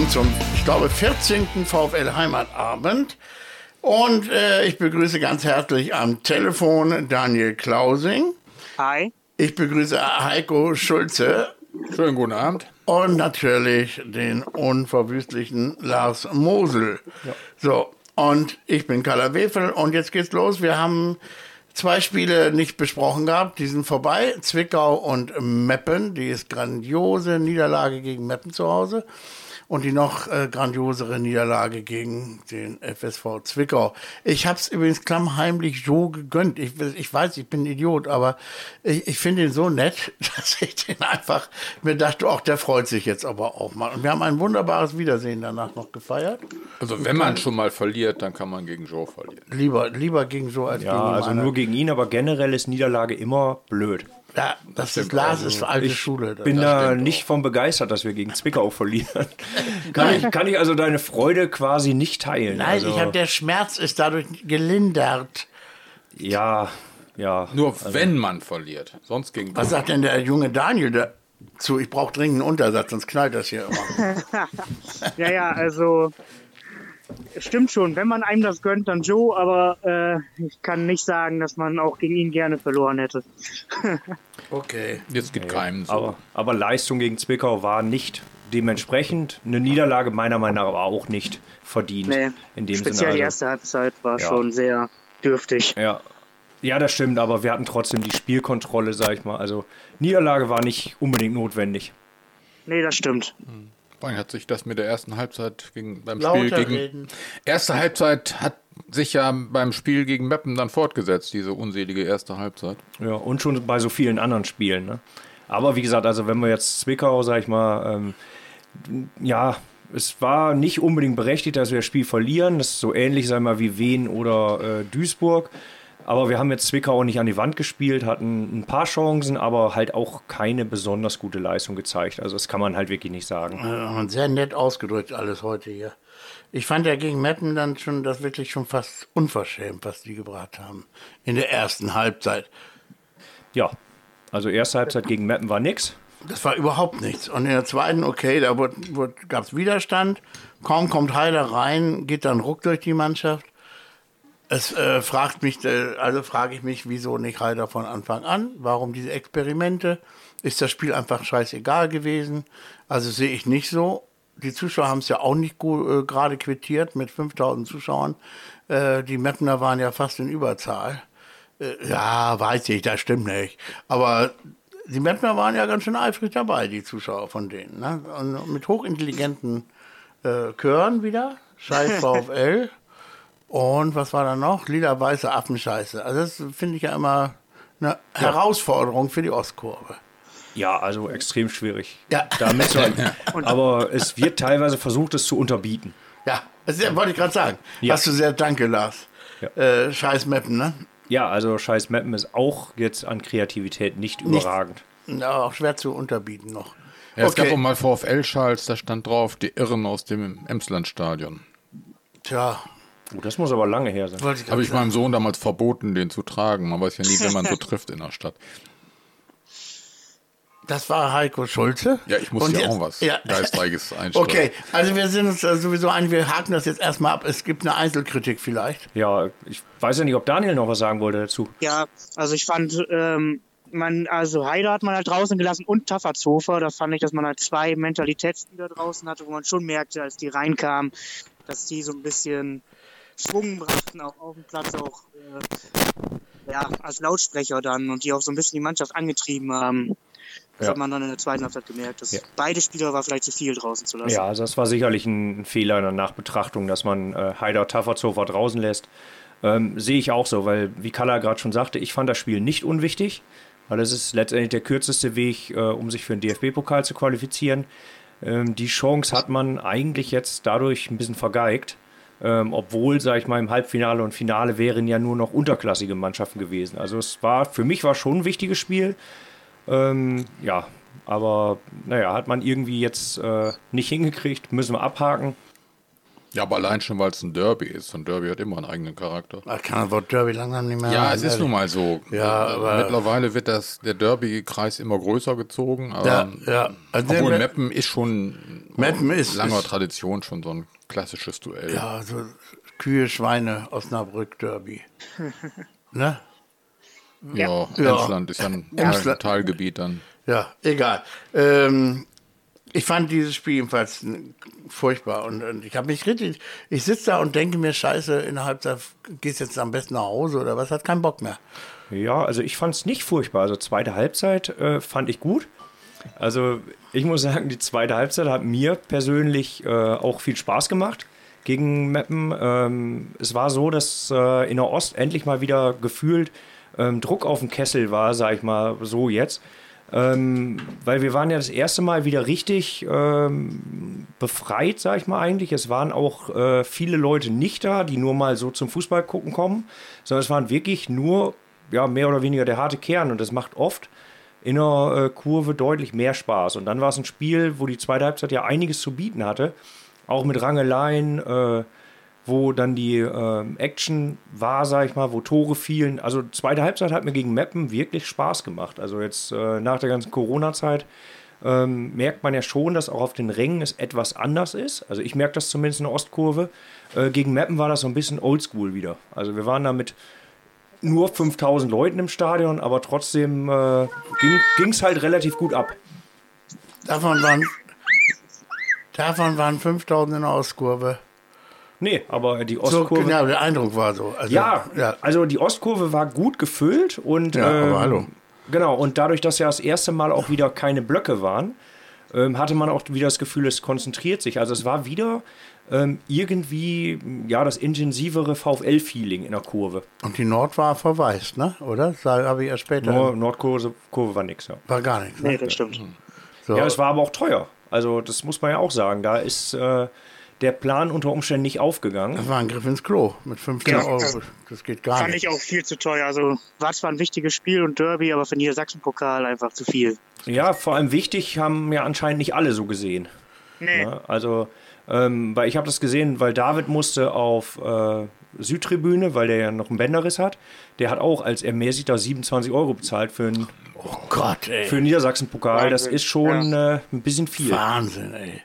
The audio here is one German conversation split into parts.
willkommen zum, ich glaube, 14. VfL Heimatabend. Und äh, ich begrüße ganz herzlich am Telefon Daniel Klausing. Hi. Ich begrüße Heiko Schulze. Schönen guten Abend. Und natürlich den unverwüstlichen Lars Mosel. Ja. So, und ich bin Carla Wefel und jetzt geht's los. Wir haben zwei Spiele nicht besprochen gehabt, die sind vorbei. Zwickau und Meppen, die ist grandiose Niederlage gegen Meppen zu Hause und die noch äh, grandiosere Niederlage gegen den FSV Zwickau. Ich habe es übrigens klammheimlich so gegönnt. Ich, ich weiß, ich bin ein Idiot, aber ich, ich finde ihn so nett, dass ich den einfach mir dachte, auch der freut sich jetzt aber auch mal. Und wir haben ein wunderbares Wiedersehen danach noch gefeiert. Also wenn man schon mal verliert, dann kann man gegen Joe verlieren. Lieber, lieber gegen Joe als ja, gegen Ja, also nur gegen ihn, aber generell ist Niederlage immer blöd. Ja, das, das ist Lars ist alte ich Schule. Ich bin da nicht von begeistert, dass wir gegen Zwickau verlieren. kann, ich, kann ich also deine Freude quasi nicht teilen? Nein, also, ich habe der Schmerz ist dadurch gelindert. Ja, ja. Nur also, wenn man verliert, sonst gegen. Was sagt denn der junge Daniel dazu? Ich brauche dringend einen Untersatz, sonst knallt das hier immer. ja, ja, also Stimmt schon, wenn man einem das gönnt, dann Joe, aber äh, ich kann nicht sagen, dass man auch gegen ihn gerne verloren hätte. okay. Jetzt gibt keinem so. Aber, aber, Leistung gegen Zwickau war nicht dementsprechend. Eine Niederlage meiner Meinung nach aber auch nicht verdient. Nee, in dem speziell Sinne. die also erste Halbzeit war ja. schon sehr dürftig. Ja. Ja, das stimmt, aber wir hatten trotzdem die Spielkontrolle, sag ich mal. Also Niederlage war nicht unbedingt notwendig. Nee, das stimmt. Hm. Vor hat sich das mit der ersten Halbzeit gegen, beim Lauter Spiel gegen. Reden. Erste Halbzeit hat sich ja beim Spiel gegen Meppen dann fortgesetzt, diese unselige erste Halbzeit. Ja, und schon bei so vielen anderen Spielen. Ne? Aber wie gesagt, also wenn wir jetzt Zwickau, sag ich mal, ähm, ja, es war nicht unbedingt berechtigt, dass wir das Spiel verlieren. Das ist so ähnlich, sag ich mal, wie Wien oder äh, Duisburg. Aber wir haben jetzt Zwickau auch nicht an die Wand gespielt, hatten ein paar Chancen, aber halt auch keine besonders gute Leistung gezeigt. Also das kann man halt wirklich nicht sagen. Sehr nett ausgedrückt alles heute hier. Ich fand ja gegen Meppen dann schon das wirklich schon fast unverschämt, was die gebracht haben in der ersten Halbzeit. Ja, also erste Halbzeit gegen Meppen war nix. Das war überhaupt nichts. Und in der zweiten, okay, da gab es Widerstand. Kaum kommt Heider rein, geht dann ruck durch die Mannschaft. Es äh, fragt mich, äh, also frage ich mich, wieso nicht Reiter von Anfang an? Warum diese Experimente? Ist das Spiel einfach scheißegal gewesen? Also sehe ich nicht so. Die Zuschauer haben es ja auch nicht äh, gerade quittiert mit 5000 Zuschauern. Äh, die Meppner waren ja fast in Überzahl. Äh, ja, weiß ich, das stimmt nicht. Aber die Meppner waren ja ganz schön eifrig dabei, die Zuschauer von denen. Ne? Und mit hochintelligenten äh, Chören wieder. Scheiß VfL. Und was war da noch? Lila-weiße Affenscheiße. Also das finde ich ja immer eine ja. Herausforderung für die Ostkurve. Ja, also extrem schwierig. Ja. Da. Aber es wird teilweise versucht, es zu unterbieten. Ja, das wollte ich gerade sagen. Ja. Hast du sehr danke, Lars. Ja. Äh, scheiß Mappen, ne? Ja, also scheiß Mappen ist auch jetzt an Kreativität nicht überragend. Nicht, ja, auch schwer zu unterbieten noch. Ja, es okay. gab auch mal VfL-Schals, da stand drauf, die Irren aus dem Emsland-Stadion. Tja, Oh, das muss aber lange her sein. Habe ich meinem Sohn damals verboten, den zu tragen. Man weiß ja nie, wenn man so trifft in der Stadt. Das war Heiko Schulze. Ja, ich muss ja auch was ja. Geistreiches einstellen. Okay, also wir sind uns sowieso ein, wir haken das jetzt erstmal ab. Es gibt eine Einzelkritik vielleicht. Ja, ich weiß ja nicht, ob Daniel noch was sagen wollte dazu. Ja, also ich fand, ähm, man, also Heider hat man halt draußen gelassen und Tafferzofer. Da fand ich, dass man halt zwei Mentalitätsspieler draußen hatte, wo man schon merkte, als die reinkamen, dass die so ein bisschen Schwung brachten, auch auf dem Platz, auch äh, ja, als Lautsprecher dann und die auch so ein bisschen die Mannschaft angetrieben haben. Das ja. hat man dann in der zweiten Halbzeit gemerkt. Dass ja. Beide Spieler war vielleicht zu viel draußen zu lassen. Ja, also das war sicherlich ein Fehler in der Nachbetrachtung, dass man äh, Haider Tafferzofer draußen lässt. Ähm, sehe ich auch so, weil, wie Kalla gerade schon sagte, ich fand das Spiel nicht unwichtig, weil es ist letztendlich der kürzeste Weg, äh, um sich für den DFB-Pokal zu qualifizieren. Ähm, die Chance hat man eigentlich jetzt dadurch ein bisschen vergeigt. Ähm, obwohl, sage ich mal, im Halbfinale und Finale wären ja nur noch unterklassige Mannschaften gewesen. Also es war, für mich war schon ein wichtiges Spiel. Ähm, ja, aber naja, hat man irgendwie jetzt äh, nicht hingekriegt, müssen wir abhaken. Ja, aber allein schon, weil es ein Derby ist. Und Derby hat immer einen eigenen Charakter. Ach, kann das Wort Derby langsam nicht mehr Ja, haben, es ist nun mal so. Ja, aber- Mittlerweile wird das, der Derby-Kreis immer größer gezogen. Aber Ja, ja. Also Obwohl Meppen ist schon Meppen ist- langer ist- Tradition schon so ein klassisches Duell. Ja, so Kühe, Schweine, Osnabrück, Derby. ne? Ja, Ja. Emsland ist ja ein Emsland- Teilgebiet dann. Ja, egal. Ähm, ich fand dieses Spiel jedenfalls furchtbar und, und ich habe mich richtig, ich sitze da und denke mir, scheiße, in der gehst jetzt am besten nach Hause oder was, hat keinen Bock mehr. Ja, also ich fand es nicht furchtbar. Also zweite Halbzeit äh, fand ich gut. Also ich muss sagen, die zweite Halbzeit hat mir persönlich äh, auch viel Spaß gemacht gegen Meppen. Ähm, es war so, dass äh, in der Ost endlich mal wieder gefühlt ähm, Druck auf dem Kessel war, sag ich mal so jetzt. Ähm, weil wir waren ja das erste Mal wieder richtig ähm, befreit, sag ich mal eigentlich. Es waren auch äh, viele Leute nicht da, die nur mal so zum Fußball gucken kommen, sondern es waren wirklich nur ja, mehr oder weniger der harte Kern und das macht oft in einer äh, Kurve deutlich mehr Spaß. Und dann war es ein Spiel, wo die zweite Halbzeit ja einiges zu bieten hatte, auch mit Rangeleien, äh, wo dann die äh, Action war, sag ich mal, wo Tore fielen. Also zweite Halbzeit hat mir gegen Meppen wirklich Spaß gemacht. Also jetzt äh, nach der ganzen Corona-Zeit ähm, merkt man ja schon, dass auch auf den Rängen es etwas anders ist. Also ich merke das zumindest in der Ostkurve. Äh, gegen Meppen war das so ein bisschen oldschool wieder. Also wir waren da mit nur 5000 Leuten im Stadion, aber trotzdem äh, ging es halt relativ gut ab. Davon waren, davon waren 5000 in der Ostkurve. Nee, aber die So, Ostkurve. genau, der Eindruck war so. Also, Ja, ja. also die Ostkurve war gut gefüllt und Ja, aber ähm, hallo. genau und dadurch, dass ja das erste Mal auch wieder keine Blöcke waren, ähm, hatte man auch wieder das Gefühl, es konzentriert sich. Also es war wieder ähm, irgendwie ja das intensivere VfL-Feeling in der Kurve. Und die Nord war verwaist, ne? Oder? Das habe ich erst später. Nur Nordkurve Kurve war nichts. Ja. War gar nichts. Nee, Ne? das stimmt. So. ja, es war aber auch teuer. Also das muss man ja auch sagen. Da ist äh, der Plan unter Umständen nicht aufgegangen. das war ein Griff ins Klo mit 15 Genau. Euro. Das geht gar Fand nicht. ich auch viel zu teuer. Also war zwar ein wichtiges Spiel und Derby, aber für den Niedersachsen-Pokal einfach zu viel. Ja, vor allem wichtig haben ja anscheinend nicht alle so gesehen. Nee. Ja, also, ähm, weil ich habe das gesehen, weil David musste auf äh, Südtribüne, weil der ja noch einen Bänderriss hat. Der hat auch als Ermäßigter 27 Euro bezahlt für einen, Oh Gott, ey. für Niedersachsen-Pokal. Das ist schon äh, ein bisschen viel. Wahnsinn, ey.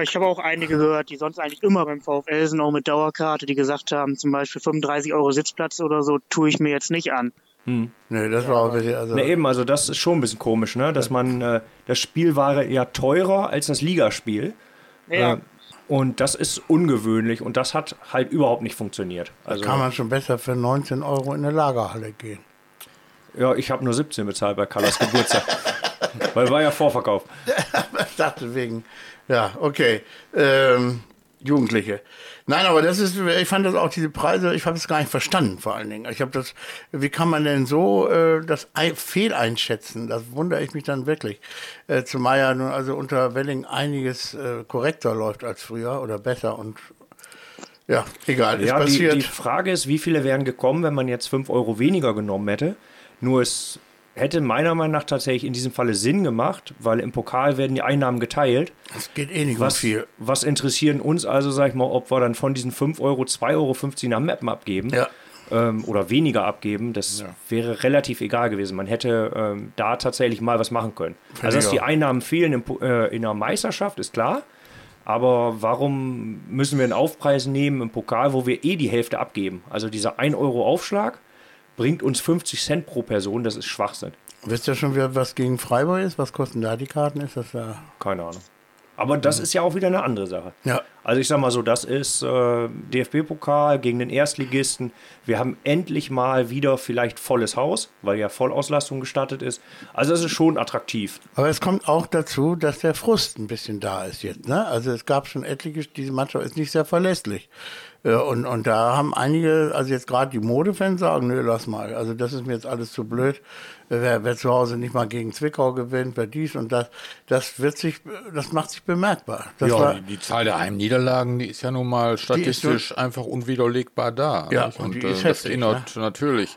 Ich habe auch einige gehört, die sonst eigentlich immer beim VfL sind, auch mit Dauerkarte, die gesagt haben, zum Beispiel 35 Euro Sitzplatz oder so, tue ich mir jetzt nicht an. Nee, das war auch wirklich, also. Na eben, also das ist schon ein bisschen komisch, ne? dass man, äh, das Spiel war ja teurer als das Ligaspiel. Ja. Äh, und das ist ungewöhnlich und das hat halt überhaupt nicht funktioniert. Also, kann man schon besser für 19 Euro in eine Lagerhalle gehen. Ja, ich habe nur 17 bezahlt bei Kallas Geburtstag. weil war ja Vorverkauf. Ich dachte wegen, ja, okay. Ähm, Jugendliche. Nein, aber das ist, ich fand das auch diese Preise, ich habe es gar nicht verstanden, vor allen Dingen. Ich habe das, wie kann man denn so äh, das ei- fehleinschätzen? Das wundere ich mich dann wirklich. Äh, zumal ja nun also unter Welling einiges äh, korrekter läuft als früher oder besser und ja, egal, ist Ja, die, passiert. die Frage ist, wie viele wären gekommen, wenn man jetzt 5 Euro weniger genommen hätte. Nur es hätte meiner Meinung nach tatsächlich in diesem Falle Sinn gemacht, weil im Pokal werden die Einnahmen geteilt. Es geht eh nicht um Was, viel. was interessieren uns also, sag ich mal, ob wir dann von diesen 5 Euro 2,50 Euro nach Mappen abgeben Ja. ähm, oder weniger abgeben? Das wäre relativ egal gewesen. Man hätte ähm, da tatsächlich mal was machen können. also, ich dass die. Einnahmen fehlen im, äh, in der Meisterschaft, ist klar. Aber warum müssen wir einen Aufpreis nehmen im Pokal, wo wir eh die Hälfte abgeben? Also dieser 1 Euro Aufschlag bringt uns 50 Cent pro Person, das ist Schwachsinn. Wisst ihr schon, was gegen Freiburg ist? Was kosten da die Karten? Ist das da? Keine Ahnung. Aber das ist ja auch wieder eine andere Sache. Ja. Also ich sag mal so, das ist äh, DFB-Pokal gegen den Erstligisten. Wir haben endlich mal wieder vielleicht volles Haus, weil ja Vollauslastung gestattet ist. Also es ist schon attraktiv. Aber es kommt auch dazu, dass der Frust ein bisschen da ist jetzt. Ne? Also es gab schon etliche, diese Mannschaft ist nicht sehr verlässlich. Und, und da haben einige, also jetzt gerade die Modefans sagen, nö, lass mal. Also das ist mir jetzt alles zu blöd. Wer, wer zu Hause nicht mal gegen Zwickau gewinnt, wer dies und das, das wird sich, das macht sich bemerkbar. Das Ja, war, die, die Zahl der Heimniederlagen, die ist ja nun mal statistisch einfach unwiderlegbar da. Ja, nicht? und und die äh, ist das heftig, erinnert natürlich.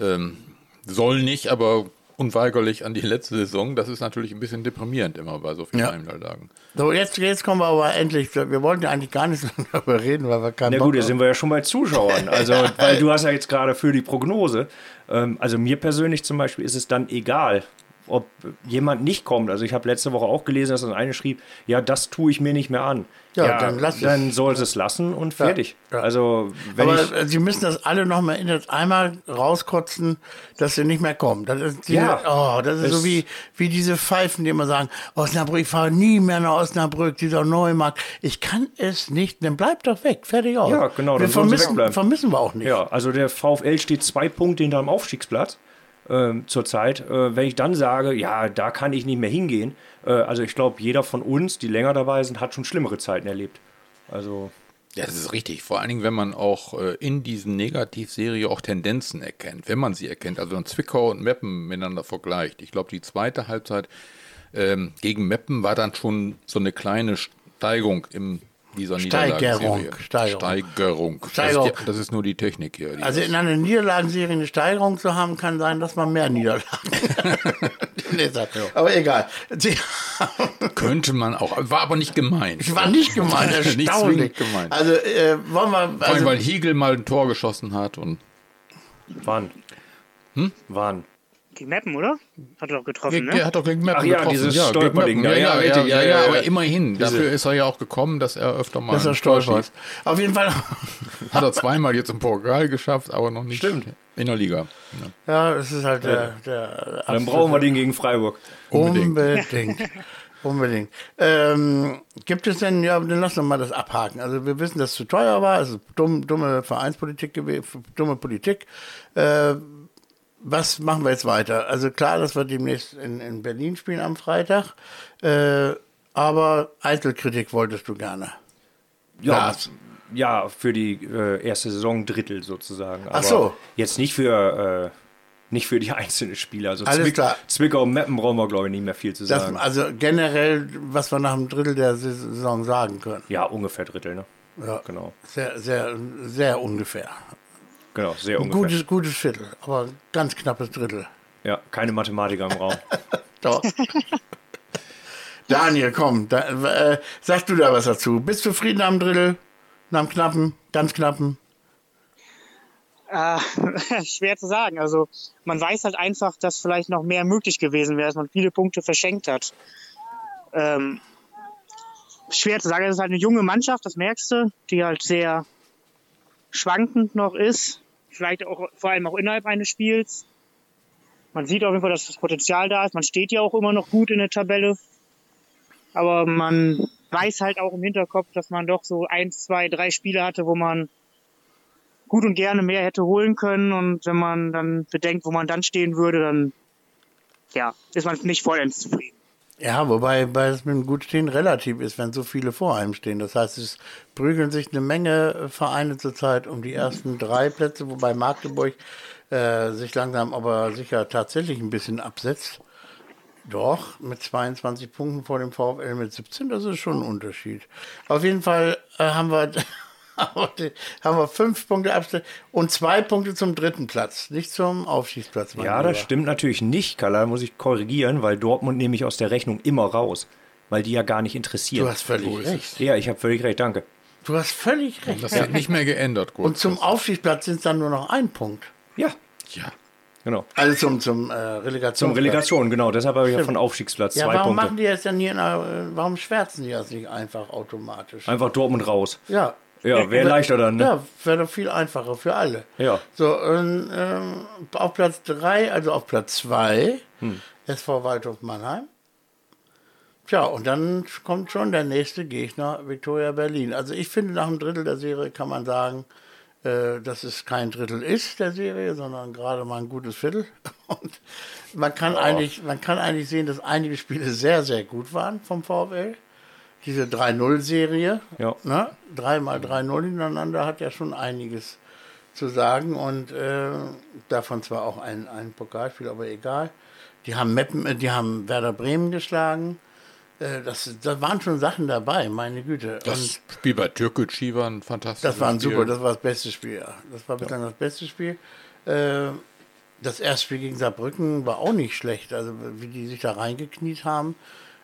Ähm, soll nicht, aber unweigerlich an die letzte Saison. Das ist natürlich ein bisschen deprimierend immer bei so vielen ja. Heimniederlagen. So, jetzt, jetzt kommen wir aber endlich. Wir wollten ja eigentlich gar nicht darüber reden, weil wir keinen Na gut, jetzt sind wir ja schon bei Zuschauern. Also, weil du hast ja jetzt gerade für die Prognose. Ähm, also mir persönlich zum Beispiel ist es dann egal, ob jemand nicht kommt. Also ich habe letzte Woche auch gelesen, dass eine schrieb, ja, das tue ich mir nicht mehr an. Ja, ja dann, lass dann es. soll es lassen und fertig. Ja, ja. Also, wenn Aber ich, Sie müssen das alle noch mal in einmal rauskotzen, dass sie nicht mehr kommen. Das ist, diese, ja, oh, das ist so wie, wie diese Pfeifen, die immer sagen, Osnabrück, ich fahre nie mehr nach Osnabrück, dieser Neumarkt. Ich kann es nicht, dann bleibt doch weg, fertig aus. Ja, genau. Wir vermissen, vermissen wir auch nicht. Ja, also der VfL steht zwei Punkte hinter dem Aufstiegsplatz äh, zurzeit. Äh, wenn ich dann sage, ja, da kann ich nicht mehr hingehen, äh, also ich glaube, jeder von uns, die länger dabei sind, hat schon schlimmere Zeiten erlebt. Also. Ja, das ist richtig. Vor allen Dingen, wenn man auch äh, in diesen Negativserie auch Tendenzen erkennt, wenn man sie erkennt, also wenn Zwickau und Meppen miteinander vergleicht. Ich glaube, die zweite Halbzeit ähm, gegen Meppen war dann schon so eine kleine Steigung im dieser Steigerung. Steigerung. Steigerung. Steigerung. Das, ist, das, ist, nur die Technik hier. Die also in einer Niederlagenserie eine Steigerung zu haben, kann sein, dass man mehr Niederlagen hat. Aber egal. Könnte man auch. War aber nicht gemeint. War nicht gemeint. Erstaunlich. nicht gemeint. Also äh, wollen wir. Also, Vor allem, weil Hiegel mal ein Tor geschossen hat und. Wann? Hm? Wann? Gegen Meppen, oder? Hat er doch getroffen, ne? Er hat doch gegen Meppen Ach ja, getroffen. dieses ja, Stolperding. Ja, ja, ja, ja, ja, aber immerhin. Dafür ist er ja auch gekommen, dass er öfter mal dass er stolpert. Auf jeden Fall. hat er zweimal jetzt im Pokal geschafft, aber noch nicht Stimmt. in der Liga. Ja, das ist halt der, der Dann brauchen wir den gegen Freiburg. Unbedingt. Unbedingt. Unbedingt. Ähm, gibt es denn, ja, dann lass uns mal das abhaken. Also wir wissen, dass es zu teuer war, also dumm, dumme Vereinspolitik gewesen, dumme Politik. Äh, was machen wir jetzt weiter? Also klar, dass wir demnächst in, in Berlin spielen am Freitag, äh, aber Einzelkritik wolltest du gerne. Ja, ja für die äh, erste Saison Drittel sozusagen. Aber Ach so. Jetzt nicht für, äh, nicht für die einzelnen Spieler. Also Alles Zwick klar. Zwickau und Meppen brauchen wir, glaube ich, nicht mehr viel zu sagen. Das, also generell, was wir nach einem Drittel der Saison sagen können. Ja, ungefähr Drittel, ne? Ja, genau. Sehr, sehr, sehr ungefähr. Genau, sehr ungefähr. Gutes, gutes Viertel, aber ganz knappes Drittel. Ja, keine Mathematiker im Raum. Doch. Daniel, komm, da, äh, sagst du da was dazu? Bist du zufrieden am Drittel? Am knappen, ganz knappen? Äh, schwer zu sagen. Also man weiß halt einfach, dass vielleicht noch mehr möglich gewesen wäre, dass man viele Punkte verschenkt hat. Ähm, schwer zu sagen, es ist halt eine junge Mannschaft, das merkst du, die halt sehr schwankend noch ist vielleicht auch vor allem auch innerhalb eines Spiels. Man sieht auf jeden Fall, dass das Potenzial da ist. Man steht ja auch immer noch gut in der Tabelle. Aber man weiß halt auch im Hinterkopf, dass man doch so eins, zwei, drei Spiele hatte, wo man gut und gerne mehr hätte holen können. Und wenn man dann bedenkt, wo man dann stehen würde, dann ja, ist man nicht vollends zufrieden. Ja, wobei bei es mit dem Gutstehen relativ ist, wenn so viele vor einem stehen. Das heißt, es prügeln sich eine Menge Vereine zurzeit um die ersten drei Plätze, wobei Magdeburg äh, sich langsam aber sicher tatsächlich ein bisschen absetzt. Doch, mit 22 Punkten vor dem VfL mit 17, das ist schon ein Unterschied. Auf jeden Fall äh, haben wir haben wir fünf Punkte Abstand und zwei Punkte zum dritten Platz, nicht zum Aufstiegsplatz. Ja, das stimmt natürlich nicht, Kalla, muss ich korrigieren, weil Dortmund nehme ich aus der Rechnung immer raus, weil die ja gar nicht interessieren. Du hast völlig recht. Ja, ich habe völlig recht, danke. Du hast völlig recht. Das wird nicht mehr geändert. Gut. Und zum Aufstiegsplatz sind es dann nur noch ein Punkt. Ja. Ja. Genau. Also zum, zum äh, Relegation. Zum Relegation, genau. Deshalb habe ich ja von Aufstiegsplatz ja, zwei warum Punkte. machen die jetzt dann hier, äh, warum schwärzen die das nicht einfach automatisch? Einfach Dortmund raus. Ja, ja, wäre leichter dann, ne? Ja, wäre doch viel einfacher für alle. Ja. So, und, ähm, auf Platz 3, also auf Platz 2, hm. SV Waldhof Mannheim. Tja, und dann kommt schon der nächste Gegner, Viktoria Berlin. Also ich finde, nach einem Drittel der Serie kann man sagen, äh, dass es kein Drittel ist der Serie, sondern gerade mal ein gutes Viertel. Und man kann, oh. eigentlich, man kann eigentlich sehen, dass einige Spiele sehr, sehr gut waren vom VfL diese 3-0-Serie, ja. ne? 3 mal 3-0 hintereinander hat ja schon einiges zu sagen und äh, davon zwar auch ein, ein Pokalspiel, aber egal. Die haben, Meppen, äh, die haben Werder Bremen geschlagen. Äh, das, da waren schon Sachen dabei, meine Güte. Das und Spiel bei Türkgücü war ein fantastisches Das war ein super, das war das beste Spiel, ja. Das war bislang ja. das beste Spiel. Äh, das Erstspiel gegen Saarbrücken war auch nicht schlecht. Also wie die sich da reingekniet haben.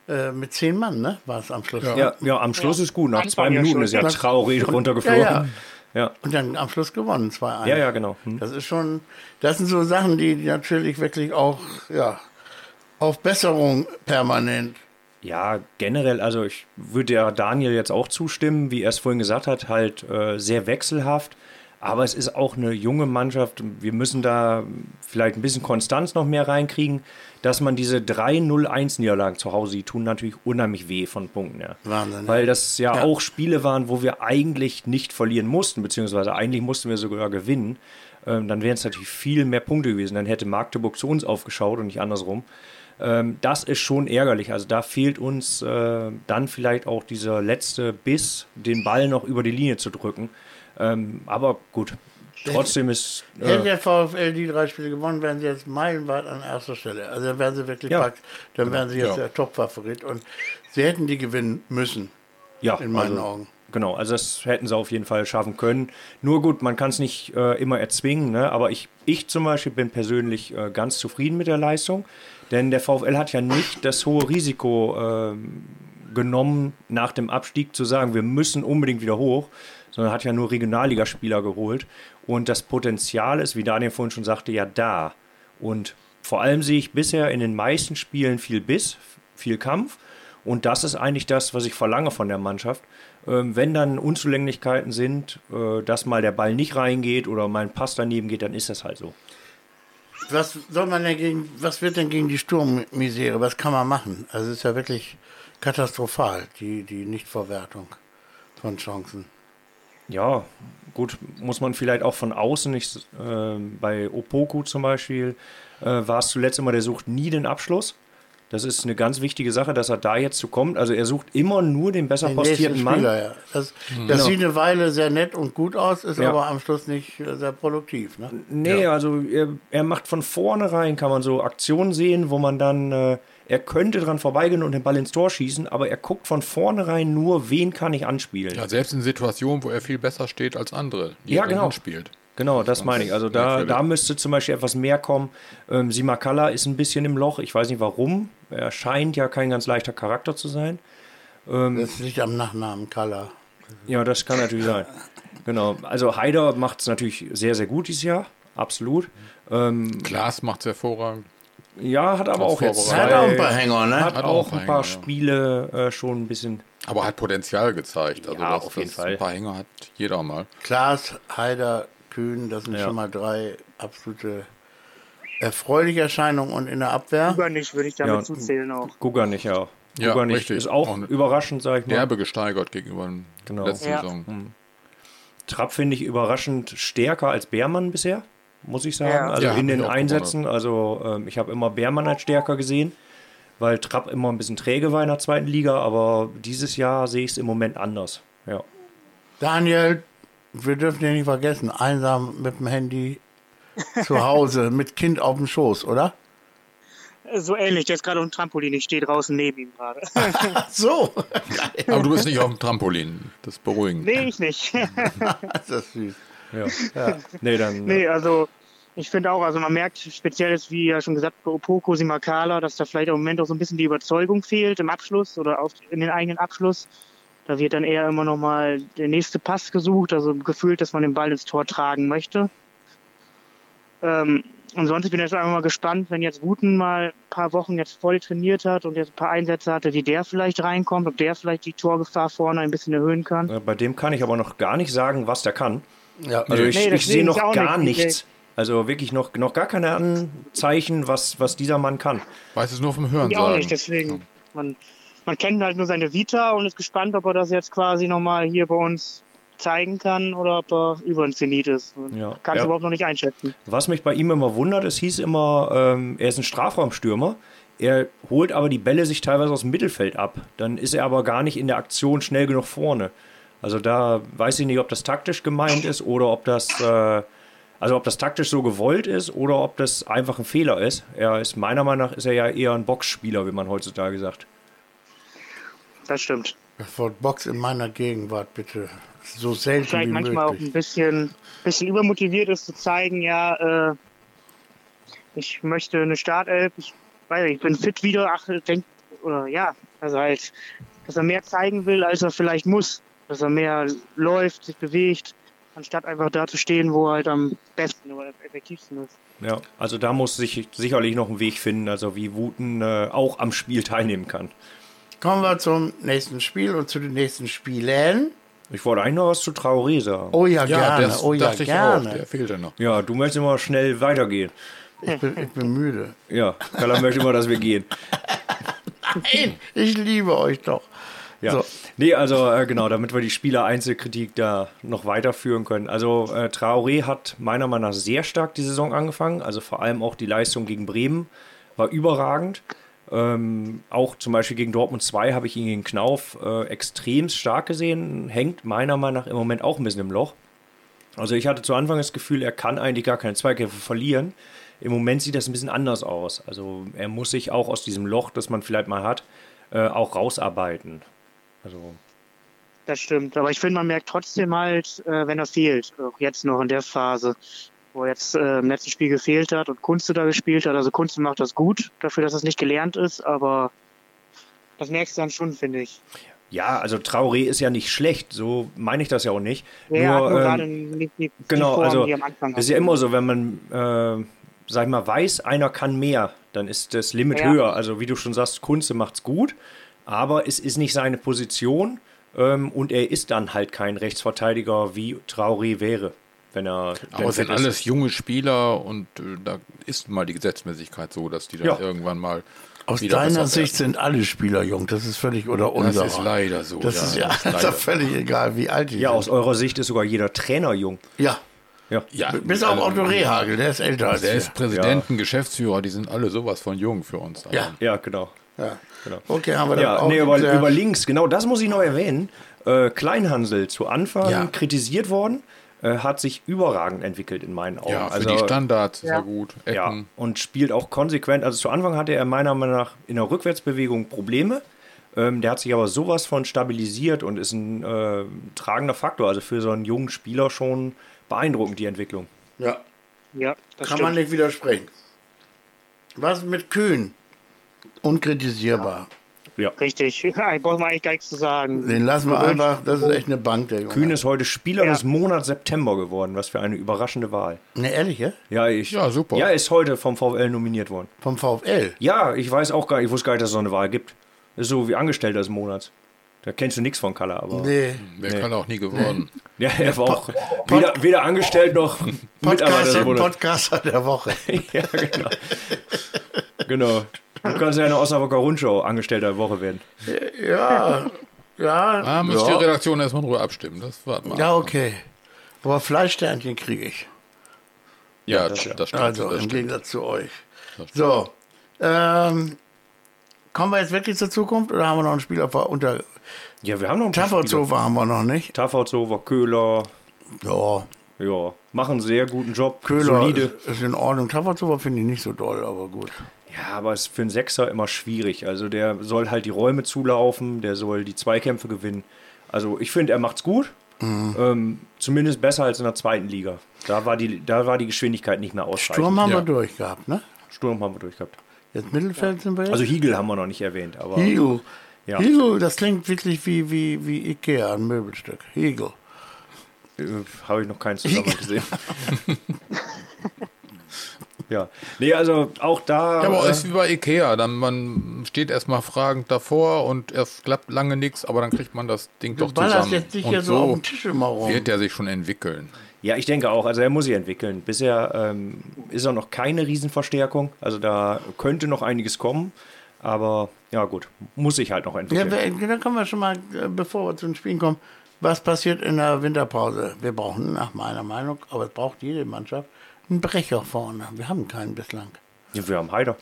Äh, mit zehn Mann, ne? War es am Schluss. Ja, ja, ja am Schluss ist gut. Nach Anfang zwei ja Minuten ist ja Das- traurig runtergeflogen. Ja, ja. ja. Und dann am Schluss gewonnen, 2-1. Ja, ja, genau. Hm. Das ist schon, das sind so Sachen, die natürlich wirklich auch, ja, auf Besserung permanent. Ja, generell, also ich würde ja Daniel jetzt auch zustimmen, wie er es vorhin gesagt hat, halt äh, sehr wechselhaft. Aber es ist auch eine junge Mannschaft. Wir müssen da vielleicht ein bisschen Konstanz noch mehr reinkriegen, dass man diese 3-0-1-Niederlagen zu Hause, die tun natürlich unheimlich weh von Punkten her. Wahnsinn, ja. Weil das ja, Ja. auch Spiele waren, wo wir eigentlich nicht verlieren mussten, beziehungsweise eigentlich mussten wir sogar gewinnen. Ähm, dann wären es natürlich viel mehr Punkte gewesen. Dann hätte Magdeburg zu uns aufgeschaut und nicht andersrum. Ähm, das ist schon ärgerlich. Also da fehlt uns äh, dann vielleicht auch dieser letzte Biss, den Ball noch über die Linie zu drücken. Ähm, aber gut, trotzdem ist. Hätte Äh, der VfL die drei Spiele gewonnen, wären sie jetzt meilenweit an erster Stelle. Also dann wären sie wirklich Ja. packt, dann wären sie jetzt Ja. der Top-Favorit. Und sie hätten die gewinnen müssen, ja, in meinen also, Augen. Genau, also das hätten sie auf jeden Fall schaffen können. Nur gut, man kann es nicht äh, immer erzwingen, ne? aber ich, ich zum Beispiel bin persönlich äh, ganz zufrieden mit der Leistung, denn der VfL hat ja nicht das hohe Risiko ähm, genommen, nach dem Abstieg zu sagen, wir müssen unbedingt wieder hoch, sondern hat ja nur Regionalligaspieler geholt. Und das Potenzial ist, wie Daniel vorhin schon sagte, ja da. Und vor allem sehe ich bisher in den meisten Spielen viel Biss, viel Kampf. Und das ist eigentlich das, was ich verlange von der Mannschaft. Ähm, wenn dann Unzulänglichkeiten sind, äh, dass mal der Ball nicht reingeht oder mal ein Pass daneben geht, dann ist das halt so. Was soll man denn gegen, was wird denn gegen die Sturmmisere, was kann man machen? Also es ist ja wirklich katastrophal, die, die Nichtverwertung von Chancen. Ja, gut, muss man vielleicht auch von außen nicht. Äh, bei Opoku zum Beispiel äh, war es zuletzt immer, der sucht nie den Abschluss. Das ist eine ganz wichtige Sache, dass er da jetzt zu kommt. Also er sucht immer nur den besser Den postierten Mann. Spieler, ja. Das, das Genau. sieht eine Weile sehr nett und gut aus, ist Ja. aber am Schluss nicht äh, sehr produktiv. Ne? Nee, also er, er macht von vornherein, kann man so Aktionen sehen, wo man dann, äh, er könnte dran vorbeigehen und den Ball ins Tor schießen, aber er guckt von vornherein nur, wen kann ich anspielen. Ja, selbst in Situationen, wo er viel besser steht als andere, die Ja, er genau. spielt. Genau, das Ganz meine ich. Also da, da müsste zum Beispiel etwas mehr kommen. Ähm, Simakala ist ein bisschen im Loch. Ich weiß nicht warum. Er scheint ja kein ganz leichter Charakter zu sein. Das liegt am Nachnamen Kalla. Ja, das kann natürlich sein. Genau. Also Haider macht es natürlich sehr, sehr gut dieses Jahr. Absolut. Ähm, Klaas macht es hervorragend. Ja, hat aber auch jetzt. Hat auch ein paar Hänger, ne? hat Hat auch ein paar paar Hänger, ja. Spiele äh, schon ein bisschen. Aber hat Potenzial gezeigt. Also Ja, dass, auf jeden dass Fall. Ein paar Hänger hat jeder mal. Klaas, Haider, Kühn, das sind Ja. schon mal drei absolute erfreuliche Erscheinungen und in der Abwehr. Über nicht, würde ich damit Ja. zuzählen auch. Guganich ja. Ja, Guganich richtig. ist auch Auch überraschend, sag ich mal. Derbe gesteigert gegenüber Genau. letzter Ja. Saison. Trapp finde ich überraschend stärker als Beermann bisher, muss ich sagen. Ja. Also Ja, in den Einsätzen. Also ähm, ich habe immer Beermann als stärker gesehen, weil Trapp immer ein bisschen träge war in der zweiten Liga, aber dieses Jahr sehe ich es im Moment anders. Ja. Daniel, wir dürfen ja nicht vergessen, einsam mit dem Handy zu Hause, mit Kind auf dem Schoß, oder? So ähnlich, der ist gerade auf dem Trampolin, ich stehe draußen neben ihm gerade. Ach so, Aber du bist nicht auf dem Trampolin. Das ist beruhigend. nee, ich nicht. ist das süß. Ja. Nee, dann. nee, also ich finde auch, also man merkt speziell ist, wie ja schon gesagt, bei Opoko, Simakala, dass da vielleicht im Moment auch so ein bisschen die Überzeugung fehlt im Abschluss oder auf, in den eigenen Abschluss. Da wird dann eher immer noch mal der nächste Pass gesucht, also gefühlt, dass man den Ball ins Tor tragen möchte. Ähm, und sonst bin ich jetzt einfach mal gespannt, wenn jetzt Wuten mal ein paar Wochen jetzt voll trainiert hat und jetzt ein paar Einsätze hatte, wie der vielleicht reinkommt, ob der vielleicht die Torgefahr vorne ein bisschen erhöhen kann. Äh, Bei dem kann ich aber noch gar nicht sagen, was der kann. Ja, Also ich, Nee, ich deswegen sehe noch ich gar nicht. nichts. Also wirklich noch, noch gar keine Anzeichen, was, was dieser Mann kann. Weiß es nur vom Hören Ich auch sagen. nicht, deswegen. Man, man kennt halt nur seine Vita und ist gespannt, ob er das jetzt quasi nochmal hier bei uns zeigen kann oder ob er über den Zenit ist. Ja. Kann es Ja. überhaupt noch nicht einschätzen. Was mich bei ihm immer wundert, es hieß immer, ähm, er ist ein Strafraumstürmer. Er holt aber die Bälle sich teilweise aus dem Mittelfeld ab. Dann ist er aber gar nicht in der Aktion schnell genug vorne. Also da weiß ich nicht, ob das taktisch gemeint ist oder ob das, äh, also ob das taktisch so gewollt ist oder ob das einfach ein Fehler ist. Er ist meiner Meinung nach ist er ja eher ein Boxspieler, wie man heutzutage sagt. Das stimmt. Das Wort Box in meiner Gegenwart, bitte. So selten Vielleicht wie manchmal auch ein bisschen, bisschen übermotiviert ist zu zeigen, ja, äh, Ich möchte eine Startelf. Ich weiß nicht, ich bin fit wieder. Ach, denk, oder ja, also halt, dass er mehr zeigen will, als er vielleicht muss. Dass er mehr läuft, sich bewegt, anstatt einfach da zu stehen, wo er halt am besten oder effektivsten ist. Ja, also da muss sich sicherlich noch ein Weg finden, also wie Wuten äh, auch am Spiel teilnehmen kann. Kommen wir zum nächsten Spiel und zu den nächsten Spielen. Ich wollte eigentlich noch was zu Traoré sagen. Oh ja, gerne. das oh ja, dachte ich gerne. auch. Der fehlte noch. Ja, du möchtest immer schnell weitergehen. Ich, bin, ich bin müde. Ja, Carla möchte immer, dass wir gehen. Nein, ich liebe euch doch. Ja. So. Nee, also äh, genau, damit wir die Spieler-Einzelkritik da noch weiterführen können. Also äh, Traoré hat meiner Meinung nach sehr stark die Saison angefangen. Also vor allem auch die Leistung gegen Bremen war überragend. Ähm, auch zum Beispiel gegen Dortmund 2 habe ich ihn gegen Knauf äh, extrem stark gesehen. Hängt meiner Meinung nach im Moment auch ein bisschen im Loch. Also ich hatte zu Anfang das Gefühl, er kann eigentlich gar keine Zweikämpfe verlieren. Im Moment sieht das ein bisschen anders aus. Also er muss sich auch aus diesem Loch, das man vielleicht mal hat, äh, auch rausarbeiten. Also Das stimmt. Aber ich finde, man merkt trotzdem halt, äh, wenn er fehlt. Auch jetzt noch in der Phase, wo er jetzt äh, im letzten Spiel gefehlt hat und Kunze da gespielt hat. Also Kunze macht das gut, dafür, dass es nicht gelernt ist, aber das merkst du dann schon, finde ich. Ja, also Traoré ist ja nicht schlecht, so meine ich das ja auch nicht. Ja, Nur, nur ähm, gerade nicht die, genau, die Form, also die am Anfang es ist ja immer so, wenn man, äh, sag ich mal, weiß, einer kann mehr, dann ist das Limit Ja. höher. Also wie du schon sagst, Kunze macht's gut, aber es ist nicht seine Position ähm, und er ist dann halt kein Rechtsverteidiger, wie Traoré wäre, wenn er. Aber es sind alles junge Spieler und äh, da ist mal die Gesetzmäßigkeit so, dass die dann Ja. irgendwann mal Aus deiner Sicht sind alle Spieler jung. Das ist völlig oder unser. Das ist leider so. Das ist ja das ist leider. doch völlig egal, wie alt die Ja, aus sind. eurer Sicht ist sogar jeder Trainer jung. Ja, Ja. ja, bis auf also, Otto Rehagel, der ist älter als Der wir. ist Präsidenten, Geschäftsführer, die sind alle sowas von jung für uns. Ja. Ja, genau. Ja. Genau. Okay, haben wir dann Ja, auch nee, aber sehr- über links, genau das muss ich noch erwähnen. Äh, Kleinhansel zu Anfang Ja. kritisiert worden, äh, hat sich überragend entwickelt in meinen Augen. Ja, für also, die Standards Ja. er gut. ja, Ecken. und spielt auch konsequent. Also zu Anfang hatte er meiner Meinung nach in der Rückwärtsbewegung Probleme. Ähm, der hat sich aber sowas von stabilisiert und ist ein äh, tragender Faktor. Also für so einen jungen Spieler schon beeindruckend die Entwicklung. ja, Ja, das kann stimmt. man nicht widersprechen. Was mit Kühn? Unkritisierbar. Ja. Richtig. Ich brauche mal eigentlich gar nichts zu sagen. Den lassen wir einfach, das ist echt eine Bank, der Junge. Kühn ist heute Spieler Ja. des Monats September geworden. Was für eine überraschende Wahl. Ne, ehrlich, ja? Ja, ich, Ja, super. Ja, ist heute vom VfL nominiert worden. Vom VfL. Ja, ich weiß auch gar nicht, ich wusste gar nicht, dass es so eine Wahl gibt. Ist so wie Angestellter des Monats. Da kennst du nichts von Kalle, aber. Nee. Wer kann auch nie geworden. Ja, er war auch weder, weder angestellt noch Mitarbeiter Podcast, des Monats. Podcaster der Woche. ja, genau. genau. Du kannst ja in der Osnabrücker Rundschau Angestellter der Woche werden. Ja, ja. Da muss die ja. Redaktion erstmal in Ruhe abstimmen. Das warten wir. ja, okay. Aber Fleischsternchen kriege ich. ja, das, das stimmt. Also das im stimmt. Gegensatz zu euch. So. Ähm, kommen wir jetzt wirklich zur Zukunft oder haben wir noch einen Spieler vor unter Ja, wir haben noch ein. Tafferzofer haben wir noch nicht. Tafferzover, Köhler, Ja, ja, machen einen sehr guten Job. Köhler Solide. ist, ist in Ordnung. Tafferzofer finde ich nicht so doll, aber gut. Ja, aber es ist für einen Sechser immer schwierig. Also der soll halt die Räume zulaufen, der soll die Zweikämpfe gewinnen. Also ich finde, er macht's gut. Mhm. Ähm, zumindest besser als in der zweiten Liga. Da war die, da war die Geschwindigkeit nicht mehr ausreichend. Sturm haben Ja. wir durch gehabt, ne? Sturm haben wir durchgehabt. Jetzt Mittelfeld sind wir jetzt. Also Hiegel haben wir noch nicht erwähnt, aber Hegel. Ja. Hegel, das klingt wirklich wie, wie, wie Ikea, ein Möbelstück. Hegel. äh, habe ich noch keinen Zusammenhang gesehen. ja. Nee, also auch da. Ja, aber äh, es ist wie bei Ikea. Dann man steht erstmal fragend davor und es klappt lange nichts, aber dann kriegt man das Ding Du doch zusammen. jetzt nicht und hier so auf dem Tisch immer rum. wird der sich schon entwickeln. Ja, ich denke auch. Also er muss sich entwickeln. Bisher ähm, ist er noch keine Riesenverstärkung. Also da könnte noch einiges kommen. Aber ja gut, muss sich halt noch Ja, entwickeln. wir- dann kommen wir schon mal, äh, bevor wir zu den Spielen kommen, was passiert in der Winterpause? Wir brauchen, nach meiner Meinung, aber es braucht jede Mannschaft, einen Brecher vorne. Wir haben keinen bislang. Ja, wir haben Haider.